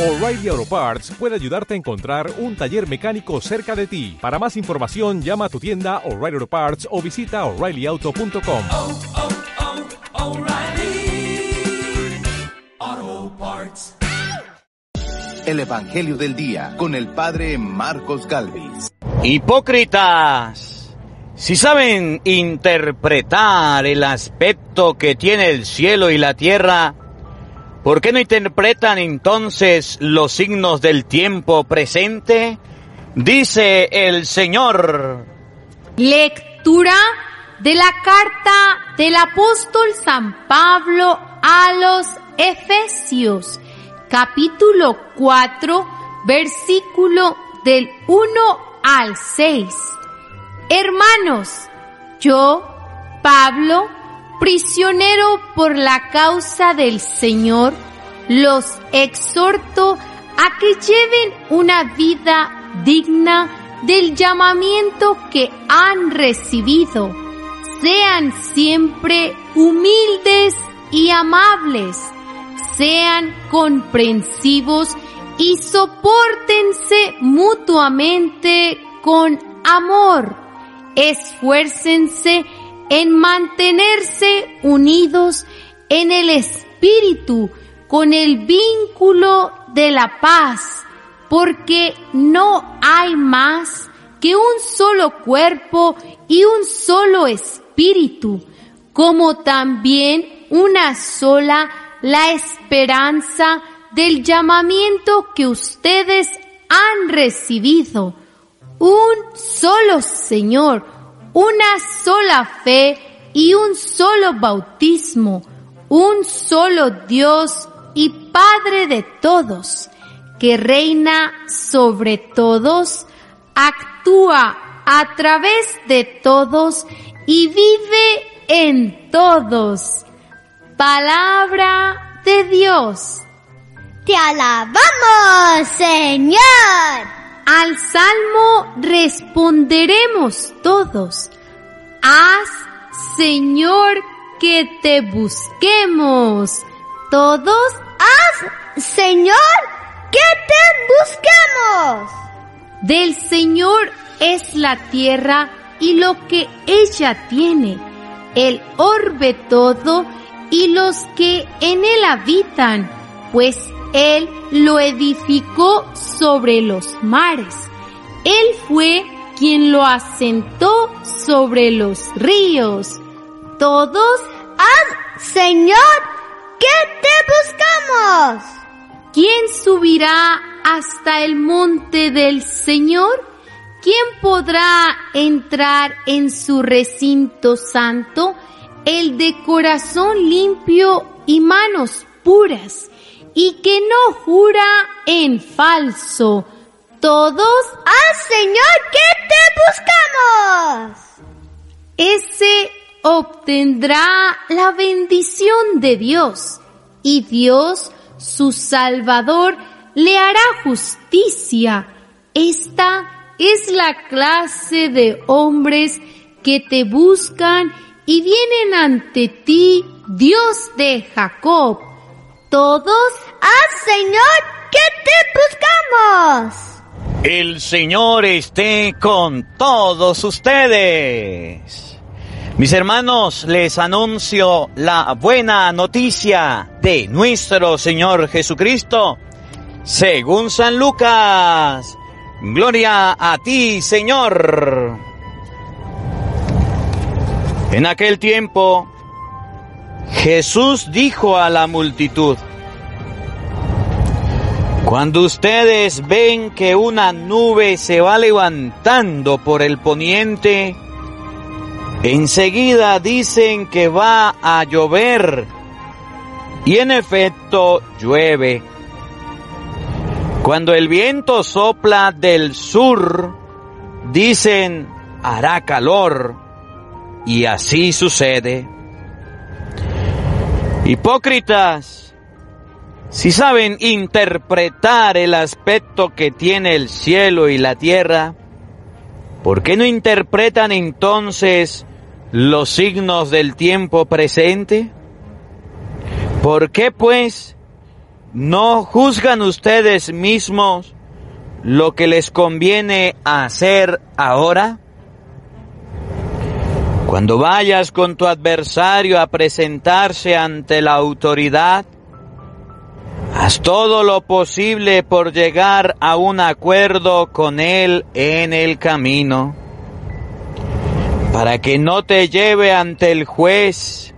O'Reilly Auto Parts puede ayudarte a encontrar un taller mecánico cerca de ti. Para más información, llama a tu tienda O'Reilly Auto Parts o visita oreillyauto.com. oh, oh, Parts. El Evangelio del Día con el Padre Marcos Galvis. Hipócritas, si saben interpretar el aspecto que tiene el cielo y la tierra, ¿por qué no interpretan entonces los signos del tiempo presente? Dice el Señor. Lectura de la carta del apóstol San Pablo a los Efesios, capítulo 4, versículo del 1 al 6. Hermanos, yo, Pablo, prisionero por la causa del Señor, los exhorto a que lleven una vida digna del llamamiento que han recibido. Sean siempre humildes y amables. Sean comprensivos y soportense mutuamente con amor. Esfuércense en mantenerse unidos en el espíritu con el vínculo de la paz, porque no hay más que un solo cuerpo y un solo espíritu, como también una sola la esperanza del llamamiento que ustedes han recibido. Un solo Señor, una sola fe y un solo bautismo, un solo Dios y Padre de todos, que reina sobre todos, actúa a través de todos y vive en todos. Palabra de Dios. Te alabamos, Señor. Al salmo responderemos todos. Haz, Señor, que te busquemos. Todos, haz, Señor, que te busquemos. Del Señor es la tierra y lo que ella tiene, el orbe todo y los que en él habitan, pues él lo edificó sobre los mares. Él fue quien lo asentó sobre los ríos. Todos, haz, Señor, que te buscamos. ¿Quién subirá hasta el monte del Señor? ¿Quién podrá entrar en su recinto santo? El de corazón limpio y manos puras y que no jura en falso. Todos, ¡Ah, Señor, que te buscamos! Ese obtendrá la bendición de Dios y Dios, su Salvador, le hará justicia. Esta es la clase de hombres que te buscan y vienen ante ti, Dios de Jacob todos, ¡haz Señor que te buscamos! El Señor esté con todos ustedes. Mis hermanos, les anuncio la buena noticia de nuestro Señor Jesucristo, según San Lucas. Gloria a ti, Señor. En aquel tiempo, Jesús dijo a la multitud, cuando ustedes ven que una nube se va levantando por el poniente, enseguida dicen que va a llover y en efecto llueve. Cuando el viento sopla del sur, dicen hará calor y así sucede. Hipócritas, si saben interpretar el aspecto que tiene el cielo y la tierra, ¿por qué no interpretan entonces los signos del tiempo presente? ¿Por qué pues ¿no juzgan ustedes mismos lo que les conviene hacer ahora? Cuando vayas con tu adversario a presentarse ante la autoridad, haz todo lo posible por llegar a un acuerdo con él en el camino, para que no te lleve ante el juez.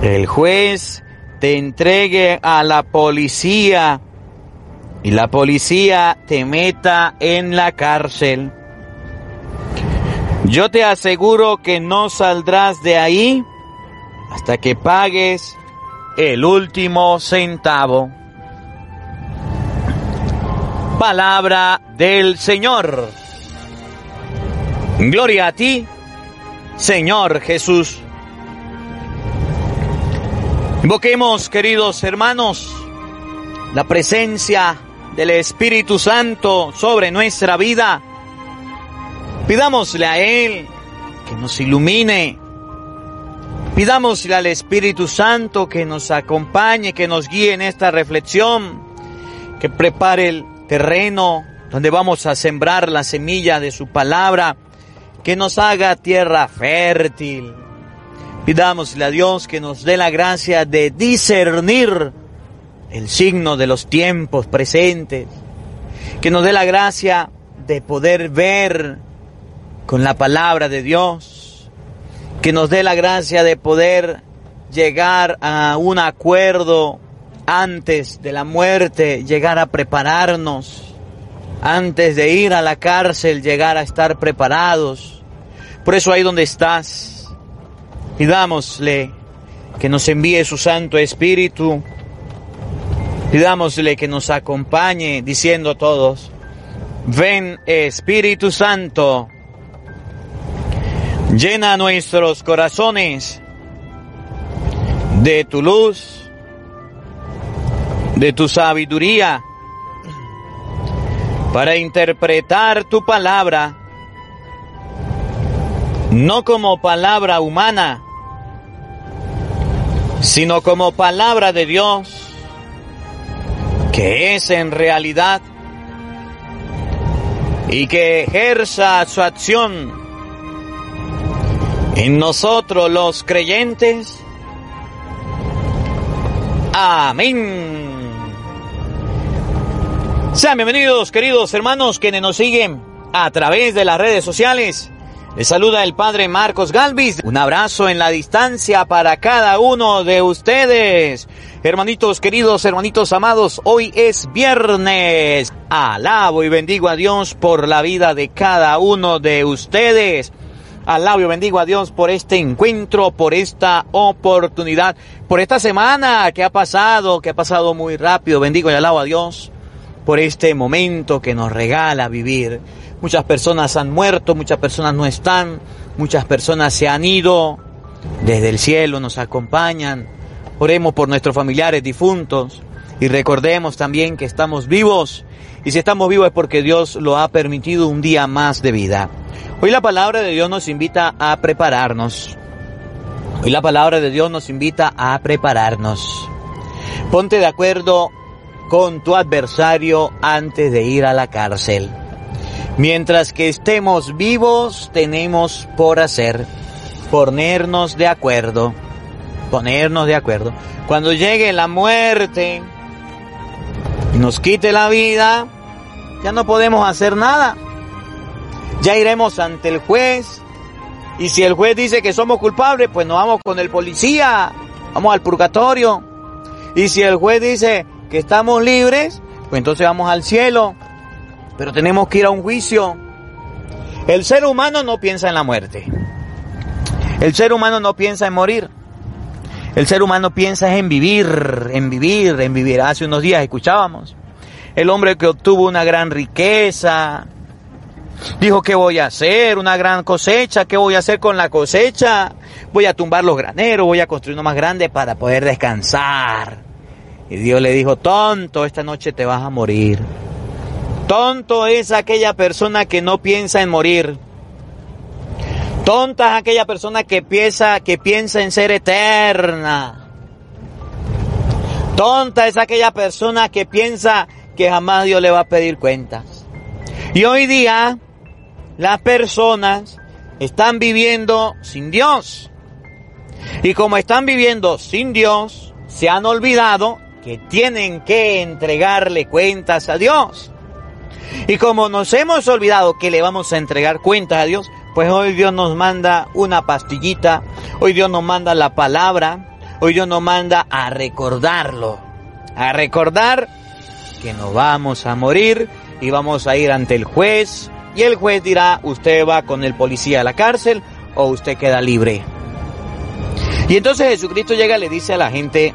El juez te entregue a la policía y la policía te meta en la cárcel. Yo te aseguro que no saldrás de ahí hasta que pagues el último centavo. Palabra del Señor. Gloria a ti, Señor Jesús. Invoquemos, queridos hermanos, la presencia del Espíritu Santo sobre nuestra vida. Pidámosle a Él que nos ilumine. Pidámosle al Espíritu Santo que nos acompañe, que nos guíe en esta reflexión, que prepare el terreno donde vamos a sembrar la semilla de su palabra, que nos haga tierra fértil. Pidámosle a Dios que nos dé la gracia de discernir el signo de los tiempos presentes, que nos dé la gracia de poder ver con la palabra de Dios, que nos dé la gracia de poder llegar a un acuerdo antes de la muerte, llegar a prepararnos, antes de ir a la cárcel, llegar a estar preparados. Por eso ahí donde estás, pidámosle que nos envíe su Santo Espíritu, pidámosle que nos acompañe diciendo todos, ven Espíritu Santo, llena nuestros corazones de tu luz, de tu sabiduría, para interpretar tu palabra, no como palabra humana, sino como palabra de Dios, que es en realidad y que ejerza su acción en nosotros los creyentes. Amén. Sean bienvenidos, queridos hermanos, quienes nos siguen a través de las redes sociales. Les saluda el Padre Marcos Galvis. Un abrazo en la distancia para cada uno de ustedes. Hermanitos queridos, hermanitos amados, hoy es viernes. Alabo y bendigo a Dios por la vida de cada uno de ustedes. Alabo y bendigo a Dios por este encuentro, por esta oportunidad, por esta semana que ha pasado, que ha pasado muy rápido. Bendigo y alabo a Dios por este momento que nos regala vivir. Muchas personas han muerto, muchas personas no están, muchas personas se han ido, desde el cielo nos acompañan. Oremos por nuestros familiares difuntos y recordemos también que estamos vivos y si estamos vivos es porque Dios lo ha permitido un día más de vida. Hoy la palabra de Dios nos invita a prepararnos. Hoy la palabra de Dios nos invita a prepararnos. Ponte de acuerdo con tu adversario antes de ir a la cárcel. Mientras que estemos vivos, tenemos por hacer ponernos de acuerdo. Ponernos de acuerdo. Cuando llegue la muerte y nos quite la vida, ya no podemos hacer nada. Ya iremos ante el juez. Y si el juez dice que somos culpables, pues nos vamos con el policía. Vamos al purgatorio. Y si el juez dice que estamos libres, pues entonces vamos al cielo. Pero tenemos que ir a un juicio. El ser humano no piensa en la muerte. El ser humano no piensa en morir. El ser humano piensa en vivir, en vivir, en vivir. Hace unos días escuchábamos. El hombre que obtuvo una gran riqueza. Dijo, ¿qué voy a hacer? Una gran cosecha. ¿Qué voy a hacer con la cosecha? Voy a tumbar los graneros, voy a construir uno más grande para poder descansar. Y Dios le dijo, tonto, esta noche te vas a morir. Tonto es aquella persona que no piensa en morir. Tonta es aquella persona que piensa, que piensa en ser eterna. Tonta es aquella persona que piensa que jamás Dios le va a pedir cuentas. Y hoy día las personas están viviendo sin Dios. Y como están viviendo sin Dios, se han olvidado que tienen que entregarle cuentas a Dios. Y como nos hemos olvidado que le vamos a entregar cuentas a Dios, pues hoy Dios nos manda una pastillita, hoy Dios nos manda la palabra, hoy Dios nos manda a recordarlo, a recordar que nos vamos a morir y vamos a ir ante el juez y el juez dirá, usted va con el policía a la cárcel o usted queda libre. Y entonces Jesucristo llega y le dice a la gente,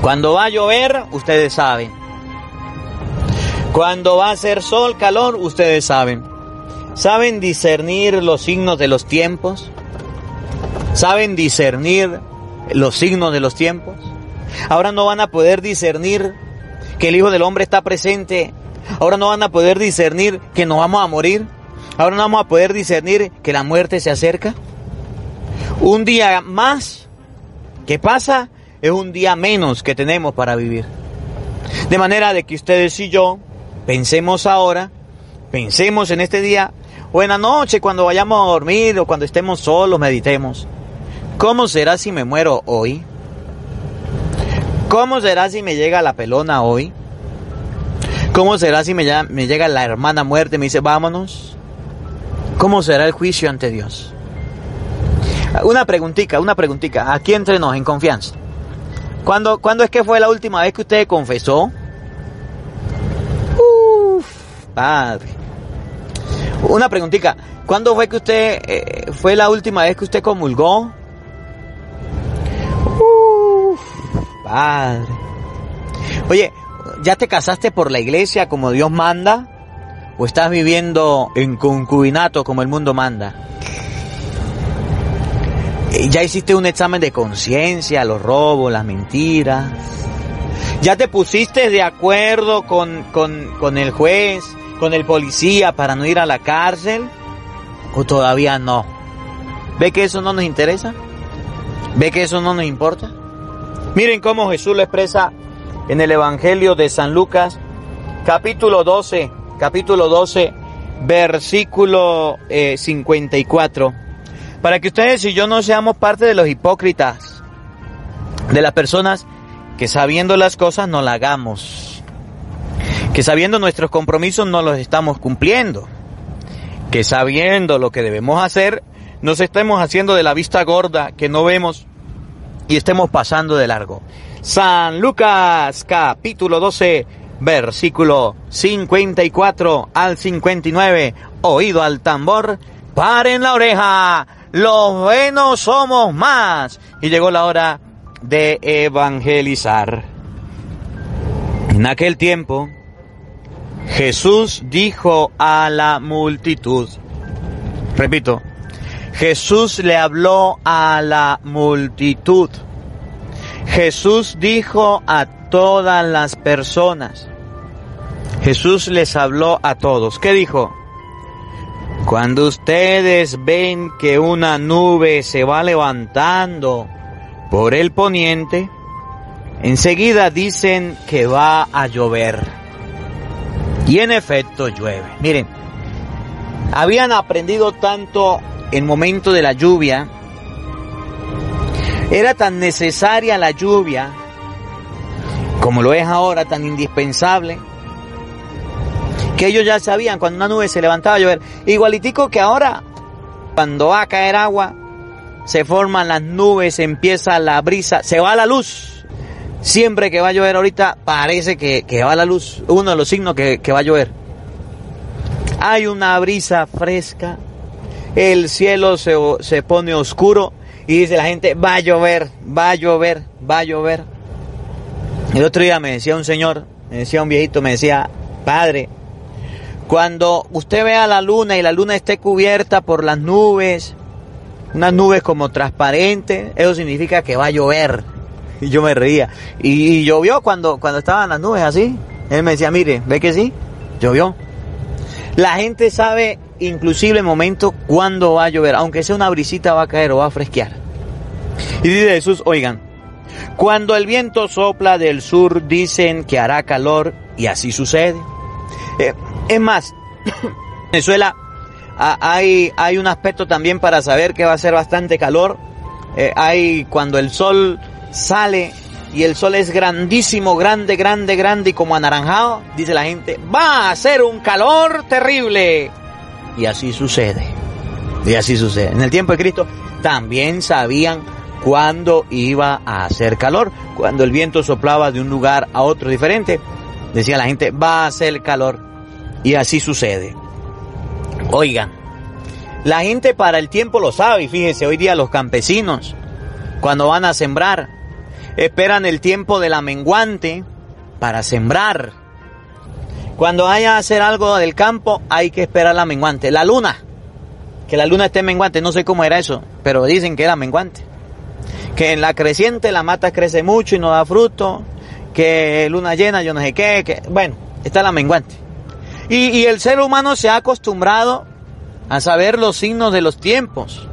cuando va a llover, ustedes saben. Cuando va a ser sol, calor, ustedes saben. ¿Saben discernir los signos de los tiempos? ¿Saben discernir los signos de los tiempos? Ahora no van a poder discernir que el Hijo del Hombre está presente. Ahora no van a poder discernir que nos vamos a morir. Ahora no vamos a poder discernir que la muerte se acerca. Un día más que pasa es un día menos que tenemos para vivir. De manera de que ustedes y yo pensemos ahora, pensemos en este día o en la noche cuando vayamos a dormir o cuando estemos solos, meditemos. ¿Cómo será si me muero hoy? ¿Cómo será si me llega la pelona hoy? ¿Cómo será si me, llega la hermana muerte y me dice, vámonos? ¿Cómo será el juicio ante Dios? Una preguntita, una preguntita, aquí entre nos, en confianza. ¿Cuándo, ¿Cuándo es que fue la última vez que usted confesó? Uf, padre. Una preguntita, ¿cuándo fue que usted, eh, fue la última vez que usted comulgó? Uf, padre. Oye, ¿ya te casaste por la iglesia como Dios manda? ¿O estás viviendo en concubinato como el mundo manda? Ya hiciste un examen de conciencia, los robos, las mentiras. Ya te pusiste de acuerdo con, con, con, el juez, con el policía para no ir a la cárcel. ¿O todavía no? ¿Ve que eso no nos interesa? ¿Ve que eso no nos importa? Miren cómo Jesús lo expresa en el Evangelio de San Lucas, capítulo 12, capítulo 12, versículo eh, 54 para que ustedes y yo no seamos parte de los hipócritas, de las personas que sabiendo las cosas no las hagamos, que sabiendo nuestros compromisos no los estamos cumpliendo, que sabiendo lo que debemos hacer, nos estemos haciendo de la vista gorda, que no vemos y estemos pasando de largo. San Lucas capítulo 12 versículo 54 al 59, oído al tambor, paren la oreja, los buenos somos más. Y llegó la hora de evangelizar. En aquel tiempo, Jesús dijo a la multitud, repito, Jesús le habló a la multitud. Jesús dijo a todas las personas. Jesús les habló a todos. ¿Qué dijo? Cuando ustedes ven que una nube se va levantando por el poniente, enseguida dicen que va a llover. Y en efecto llueve. Miren, habían aprendido tanto en momento de la lluvia, era tan necesaria la lluvia, como lo es ahora, tan indispensable, que ellos ya sabían cuando una nube se levantaba a llover. Igualitico que ahora, cuando va a caer agua, se forman las nubes, empieza la brisa, se va la luz. Siempre que va a llover ahorita, parece que, que va la luz. Uno de los signos que, que va a llover. Hay una brisa fresca, el cielo se, se pone oscuro y dice la gente, va a llover, va a llover, va a llover. El otro día me decía un señor, me decía un viejito, me decía, padre, cuando usted vea la luna y la luna esté cubierta por las nubes, unas nubes como transparentes, eso significa que va a llover. Y yo me reía. Y, llovió cuando, cuando estaban las nubes así. Él me decía, mire, ¿ve que sí? Llovió. La gente sabe inclusive el momento cuándo va a llover, aunque sea una brisita va a caer o va a fresquear. Y dice Jesús, oigan, Cuando el viento sopla del sur dicen que hará calor y así sucede. Eh, es más, en Venezuela hay, hay un aspecto también para saber que va a ser bastante calor. Eh, hay cuando el sol sale y el sol es grandísimo, grande, grande, grande y como anaranjado, dice la gente, va a ser un calor terrible. Y así sucede. Y así sucede. En el tiempo de Cristo también sabían cuándo iba a hacer calor. Cuando el viento soplaba de un lugar a otro diferente, decía la gente, va a hacer calor. Y así sucede. Oigan, la gente para el tiempo lo sabe. Y fíjense, hoy día los campesinos, cuando van a sembrar, esperan el tiempo de la menguante para sembrar. Cuando haya a hacer algo del campo, hay que esperar la menguante. La luna, que la luna esté menguante, no sé cómo era eso, pero dicen que era menguante. Que en la creciente la mata crece mucho y no da fruto, que luna llena, yo no sé qué, que bueno, está la menguante. Y, y el ser humano se ha acostumbrado a saber los signos de los tiempos.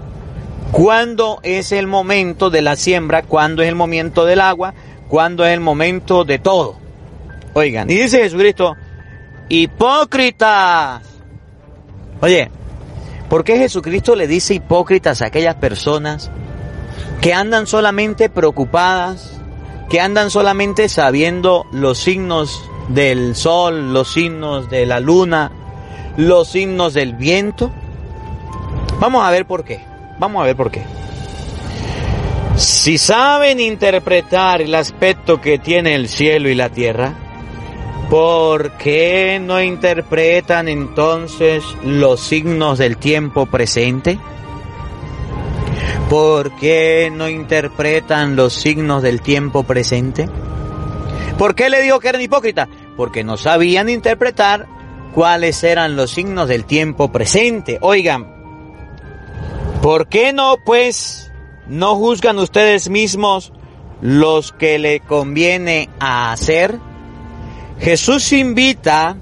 Cuándo es el momento de la siembra, cuándo es el momento del agua, cuándo es el momento de todo. Oigan, y dice Jesucristo, hipócritas. Oye, ¿por qué Jesucristo le dice hipócritas a aquellas personas que andan solamente preocupadas, que andan solamente sabiendo los signos del sol, los signos de la luna, los signos del viento? Vamos a ver por qué. Vamos a ver por qué. Si saben interpretar el aspecto que tiene el cielo y la tierra, ¿por qué no interpretan entonces los signos del tiempo presente? ¿Por qué no interpretan los signos del tiempo presente? ¿Por qué le digo que eran hipócritas? Porque no sabían interpretar cuáles eran los signos del tiempo presente. Oigan, ¿por qué no pues no juzgan ustedes mismos los que le conviene hacer? Jesús invita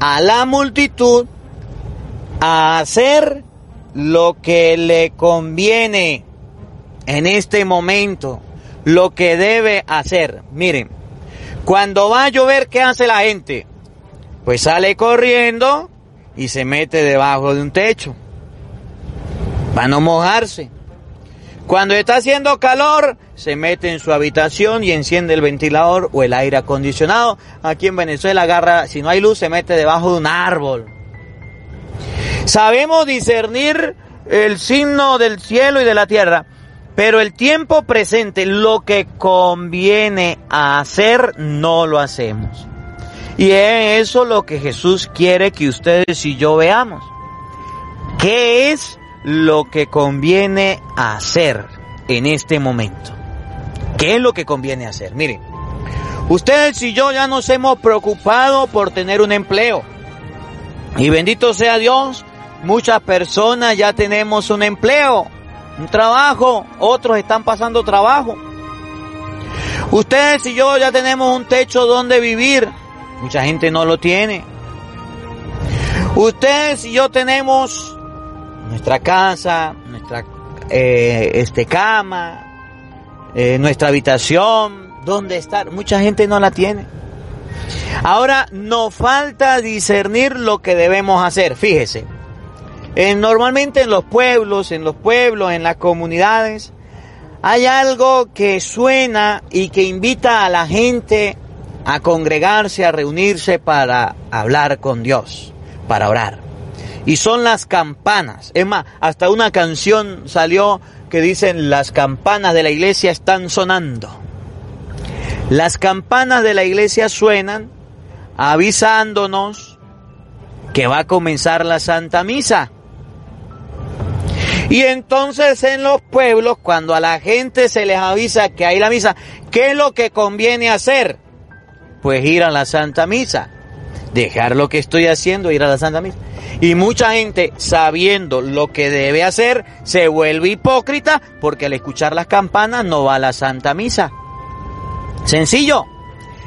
a la multitud a hacer lo que le conviene en este momento, lo que debe hacer. Miren, cuando va a llover, ¿qué hace la gente? Pues sale corriendo y se mete debajo de un techo para no mojarse. Cuando está haciendo calor, se mete en su habitación y enciende el ventilador o el aire acondicionado. Aquí en Venezuela agarra, si no hay luz, se mete debajo de un árbol. Sabemos discernir el signo del cielo y de la tierra, pero el tiempo presente, lo que conviene hacer, no lo hacemos. Y es eso lo que Jesús quiere que ustedes y yo veamos. ¿Qué es lo que conviene hacer en este momento? ¿Qué es lo que conviene hacer? Miren, ustedes y yo ya nos hemos preocupado por tener un empleo. Y bendito sea Dios, muchas personas ya tenemos un empleo, un trabajo, otros están pasando trabajo. Ustedes y yo ya tenemos un techo donde vivir, mucha gente no lo tiene. Ustedes y yo tenemos nuestra casa, nuestra eh, este cama, eh, nuestra habitación, donde estar. Mucha gente no la tiene. Ahora nos falta discernir lo que debemos hacer. Fíjese, eh, normalmente en los pueblos, en los pueblos, en las comunidades, hay algo que suena y que invita a la gente a congregarse, a reunirse para hablar con Dios, para orar. Y son las campanas. Es más, hasta una canción salió que dicen las campanas de la iglesia están sonando. Las campanas de la iglesia suenan avisándonos que va a comenzar la Santa Misa. Y entonces en los pueblos, cuando a la gente se les avisa que hay la misa, ¿qué es lo que conviene hacer? Pues ir a la Santa Misa. Dejar lo que estoy haciendo, ir a la Santa Misa. Y mucha gente, sabiendo lo que debe hacer, se vuelve hipócrita porque al escuchar las campanas no va a la Santa Misa. Sencillo.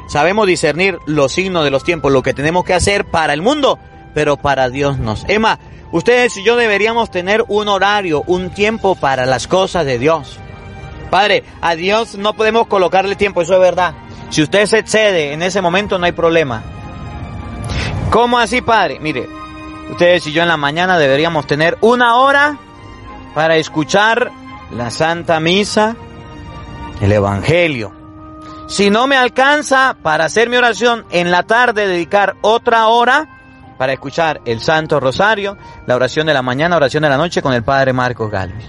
Sabemos discernir los signos de los tiempos, lo que tenemos que hacer para el mundo, pero para Dios no. Emma, ustedes y yo deberíamos tener un horario, un tiempo para las cosas de Dios. Padre, a Dios no podemos colocarle tiempo, eso es verdad. Si usted se excede en ese momento no hay problema. ¿Cómo así, Padre? Mire, ustedes y yo en la mañana deberíamos tener una hora para escuchar la Santa Misa, el Evangelio. Si no me alcanza para hacer mi oración, en la tarde dedicar otra hora para escuchar el Santo Rosario, la oración de la mañana, oración de la noche con el Padre Marcos Galvez.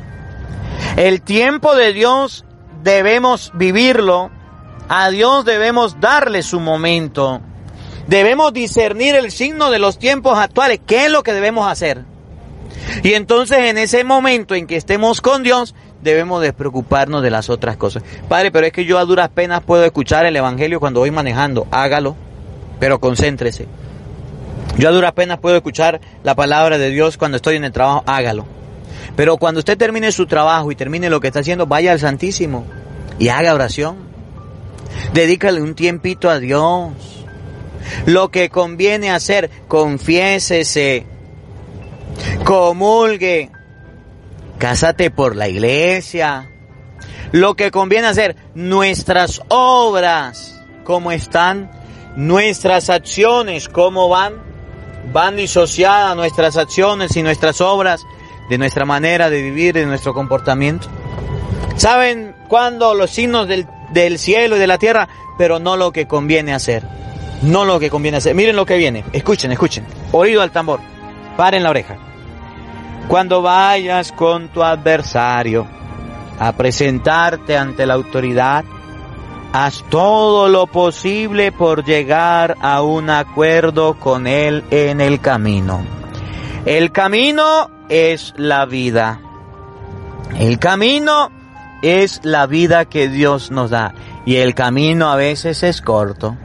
El tiempo de Dios debemos vivirlo, a Dios debemos darle su momento, debemos discernir el signo de los tiempos actuales, qué es lo que debemos hacer. Y entonces en ese momento en que estemos con Dios, debemos despreocuparnos de las otras cosas. Padre, pero es que yo a duras penas puedo escuchar el Evangelio cuando voy manejando. Hágalo, pero concéntrese. Yo a duras penas puedo escuchar la palabra de Dios cuando estoy en el trabajo. Hágalo. Pero cuando usted termine su trabajo y termine lo que está haciendo, vaya al Santísimo y haga oración. Dedícale un tiempito a Dios. Lo que conviene hacer, confiésese, comulgue, cásate por la iglesia. Lo que conviene hacer, nuestras obras, ¿cómo están? Nuestras acciones, ¿cómo van? Van disociadas nuestras acciones y nuestras obras de nuestra manera de vivir, de nuestro comportamiento. ¿Saben cuándo los signos del, del cielo y de la tierra? Pero no lo que conviene hacer. No lo que conviene hacer. Miren lo que viene. Escuchen, escuchen. Oído al tambor. Paren la oreja. Cuando vayas con tu adversario a presentarte ante la autoridad, haz todo lo posible por llegar a un acuerdo con él en el camino. El camino es la vida. El camino es la vida que Dios nos da. Y el camino a veces es corto.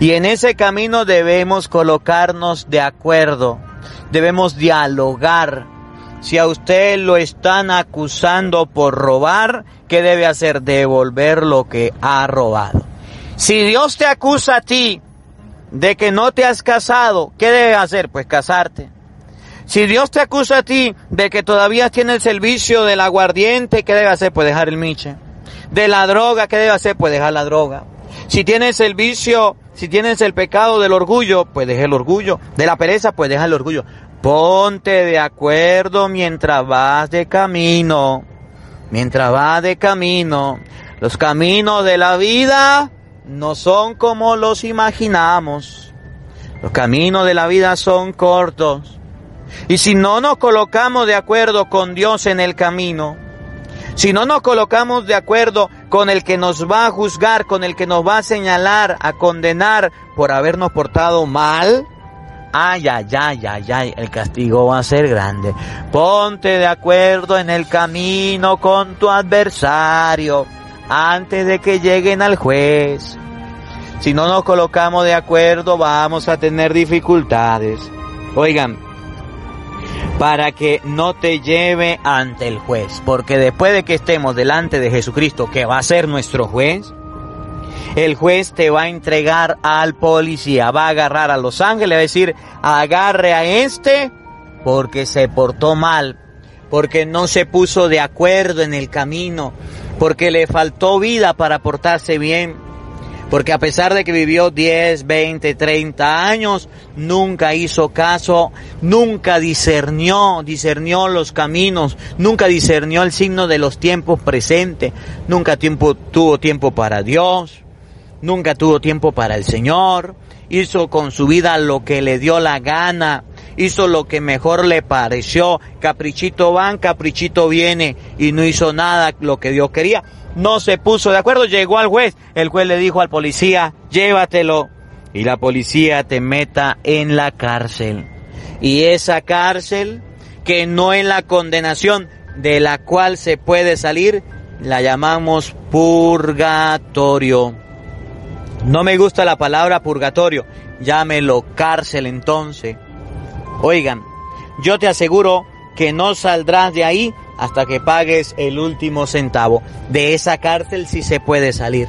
Y en ese camino debemos colocarnos de acuerdo. Debemos dialogar. Si a usted lo están acusando por robar, ¿qué debe hacer? Devolver lo que ha robado. Si Dios te acusa a ti de que no te has casado, ¿qué debe hacer? Pues casarte. Si Dios te acusa a ti de que todavía tienes el servicio del aguardiente, ¿qué debe hacer? Pues dejar el miche. De la droga, ¿qué debe hacer? Pues dejar la droga. Si tienes el vicio, si tienes el pecado del orgullo, pues deja el orgullo. De la pereza, pues deja el orgullo. Ponte de acuerdo mientras vas de camino. Mientras vas de camino. Los caminos de la vida no son como los imaginamos. Los caminos de la vida son cortos. Y si no nos colocamos de acuerdo con Dios en el camino, si no nos colocamos de acuerdo con el que nos va a juzgar, con el que nos va a señalar, a condenar por habernos portado mal, ay, ay, ay, ay, ay, el castigo va a ser grande. Ponte de acuerdo en el camino con tu adversario antes de que lleguen al juez. Si no nos colocamos de acuerdo vamos a tener dificultades. Oigan, para que no te lleve ante el juez. Porque después de que estemos delante de Jesucristo, que va a ser nuestro juez, el juez te va a entregar al policía, va a agarrar a los ángeles, va a decir, agarre a este porque se portó mal, porque no se puso de acuerdo en el camino, porque le faltó vida para portarse bien. Porque a pesar de que vivió 10, 20, 30 años, nunca hizo caso, nunca discernió, discernió los caminos, nunca discernió el signo de los tiempos presentes, nunca tuvo tiempo para Dios, nunca tuvo tiempo para el Señor, hizo con su vida lo que le dio la gana, hizo lo que mejor le pareció, caprichito van, caprichito viene, y no hizo nada lo que Dios quería no se puso de acuerdo, llegó al juez, el juez le dijo al policía, llévatelo, y la policía te meta en la cárcel. Y esa cárcel, que no es la condenación de la cual se puede salir, la llamamos purgatorio. No me gusta la palabra purgatorio, llámelo cárcel entonces. Oigan, yo te aseguro que no saldrás de ahí hasta que pagues el último centavo. De esa cárcel sí se puede salir,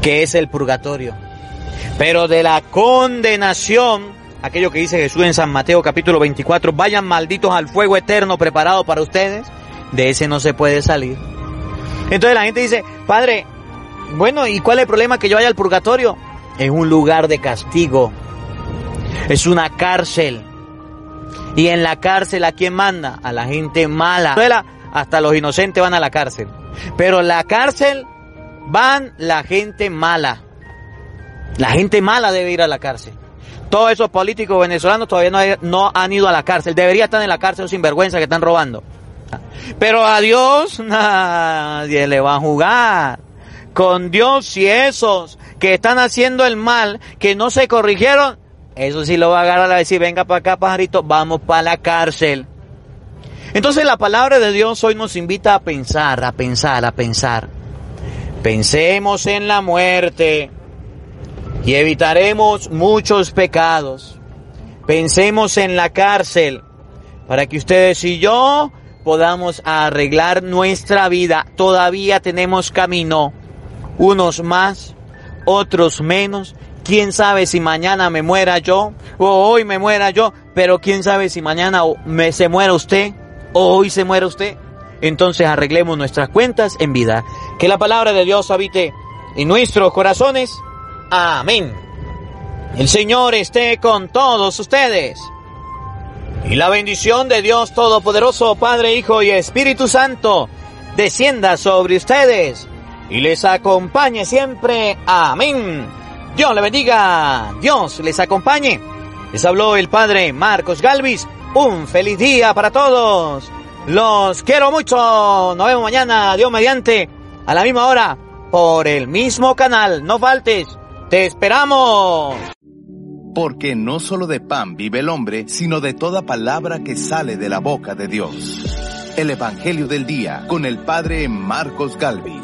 que es el purgatorio. Pero de la condenación, aquello que dice Jesús en San Mateo capítulo 24, vayan malditos al fuego eterno preparado para ustedes, de ese no se puede salir. Entonces la gente dice, Padre, bueno, ¿y cuál es el problema que yo vaya al purgatorio? Es un lugar de castigo. Es una cárcel. Y en la cárcel, ¿a quién manda? A la gente mala. Hasta los inocentes van a la cárcel. Pero la cárcel van la gente mala. La gente mala debe ir a la cárcel. Todos esos políticos venezolanos todavía no, han ido a la cárcel. Debería estar en la cárcel sin vergüenza que están robando. Pero a Dios nadie le va a jugar. Con Dios y esos que están haciendo el mal, que no se corrigieron, eso sí lo va a agarrar a decir, venga para acá, pajarito, vamos para la cárcel. Entonces la palabra de Dios hoy nos invita a pensar, a pensar, a pensar. Pensemos en la muerte y evitaremos muchos pecados. Pensemos en la cárcel para que ustedes y yo podamos arreglar nuestra vida. Todavía tenemos camino, unos más, otros menos. Quién sabe si mañana me muera yo o hoy me muera yo, pero quién sabe si mañana me, se muera usted o hoy se muera usted. Entonces arreglemos nuestras cuentas en vida. Que la palabra de Dios habite en nuestros corazones. Amén. El Señor esté con todos ustedes. Y la bendición de Dios Todopoderoso, Padre, Hijo y Espíritu Santo, descienda sobre ustedes y les acompañe siempre. Amén. Dios le bendiga. Dios les acompañe. Les habló el Padre Marcos Galvis. Un feliz día para todos. Los quiero mucho. Nos vemos mañana, Dios mediante, a la misma hora, por el mismo canal. No faltes. Te esperamos. Porque no solo de pan vive el hombre, sino de toda palabra que sale de la boca de Dios. El Evangelio del Día con el Padre Marcos Galvis.